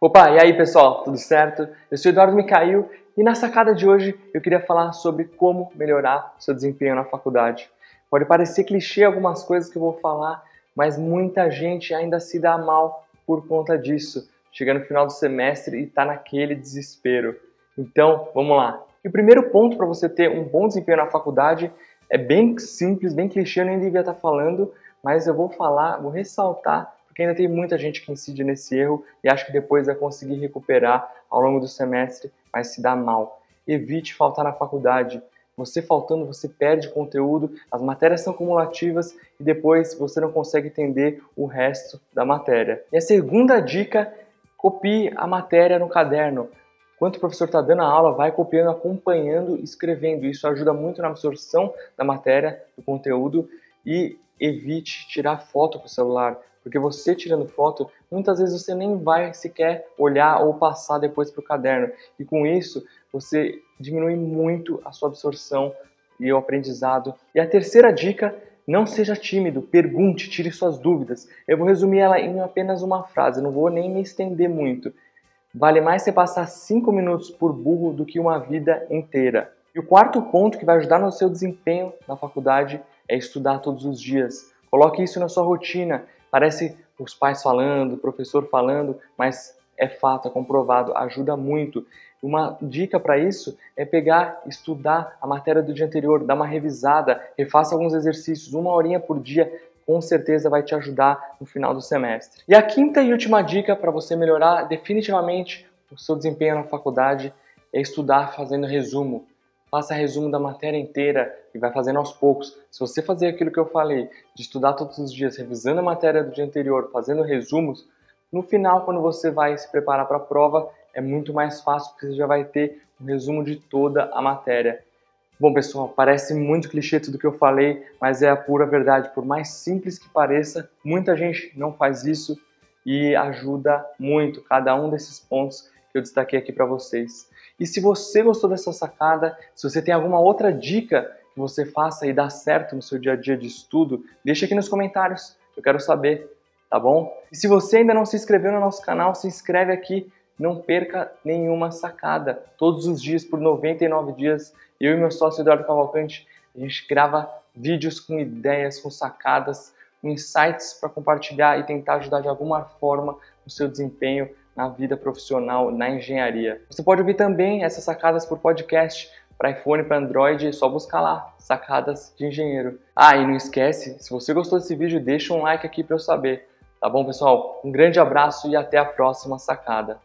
Opa, e aí pessoal, tudo certo? Eu sou Eduardo Micail e na sacada de hoje eu queria falar sobre como melhorar seu desempenho na faculdade. Pode parecer clichê algumas coisas que eu vou falar, mas muita gente ainda se dá mal por conta disso. Chega no final do semestre e está naquele desespero. Então, vamos lá. E o primeiro ponto para você ter um bom desempenho na faculdade é bem simples, bem clichê, eu nem devia estar tá falando, mas eu vou falar, vou ressaltar porque ainda tem muita gente que incide nesse erro e acha que depois vai conseguir recuperar ao longo do semestre, mas se dá mal. Evite faltar na faculdade. Você faltando, você perde conteúdo, as matérias são cumulativas e depois você não consegue entender o resto da matéria. E a segunda dica, copie a matéria no caderno. Enquanto o professor está dando a aula, vai copiando, acompanhando, escrevendo. Isso ajuda muito na absorção da matéria, do conteúdo e evite tirar foto com o celular. Porque você tirando foto, muitas vezes você nem vai sequer olhar ou passar depois para o caderno. E com isso, você diminui muito a sua absorção e o aprendizado. E a terceira dica, não seja tímido, pergunte, tire suas dúvidas. Eu vou resumir ela em apenas uma frase, não vou nem me estender muito. Vale mais você passar 5 minutos por burro do que uma vida inteira. E o quarto ponto que vai ajudar no seu desempenho na faculdade é estudar todos os dias. Coloque isso na sua rotina. Parece os pais falando, o professor falando, mas é fato, é comprovado, ajuda muito. Uma dica para isso é pegar, estudar a matéria do dia anterior, dar uma revisada, refaça alguns exercícios, uma horinha por dia, com certeza vai te ajudar no final do semestre. E a quinta e última dica para você melhorar definitivamente o seu desempenho na faculdade é estudar fazendo resumo faça resumo da matéria inteira e vai fazendo aos poucos. Se você fazer aquilo que eu falei, de estudar todos os dias, revisando a matéria do dia anterior, fazendo resumos, no final, quando você vai se preparar para a prova, é muito mais fácil porque você já vai ter um resumo de toda a matéria. Bom, pessoal, parece muito clichê tudo que eu falei, mas é a pura verdade. Por mais simples que pareça, muita gente não faz isso e ajuda muito cada um desses pontos que eu destaquei aqui para vocês. E se você gostou dessa sacada, se você tem alguma outra dica que você faça e dá certo no seu dia a dia de estudo, deixa aqui nos comentários. Eu quero saber, tá bom? E se você ainda não se inscreveu no nosso canal, se inscreve aqui. Não perca nenhuma sacada. Todos os dias, por 99 dias, eu e meu sócio Eduardo Cavalcante, a gente grava vídeos com ideias, com sacadas, com insights para compartilhar e tentar ajudar de alguma forma no seu desempenho na vida profissional na engenharia. Você pode ouvir também essas sacadas por podcast para iPhone, para Android, é só buscar lá, sacadas de engenheiro. Ah, e não esquece, se você gostou desse vídeo, deixa um like aqui para eu saber. Tá bom, pessoal? Um grande abraço e até a próxima sacada.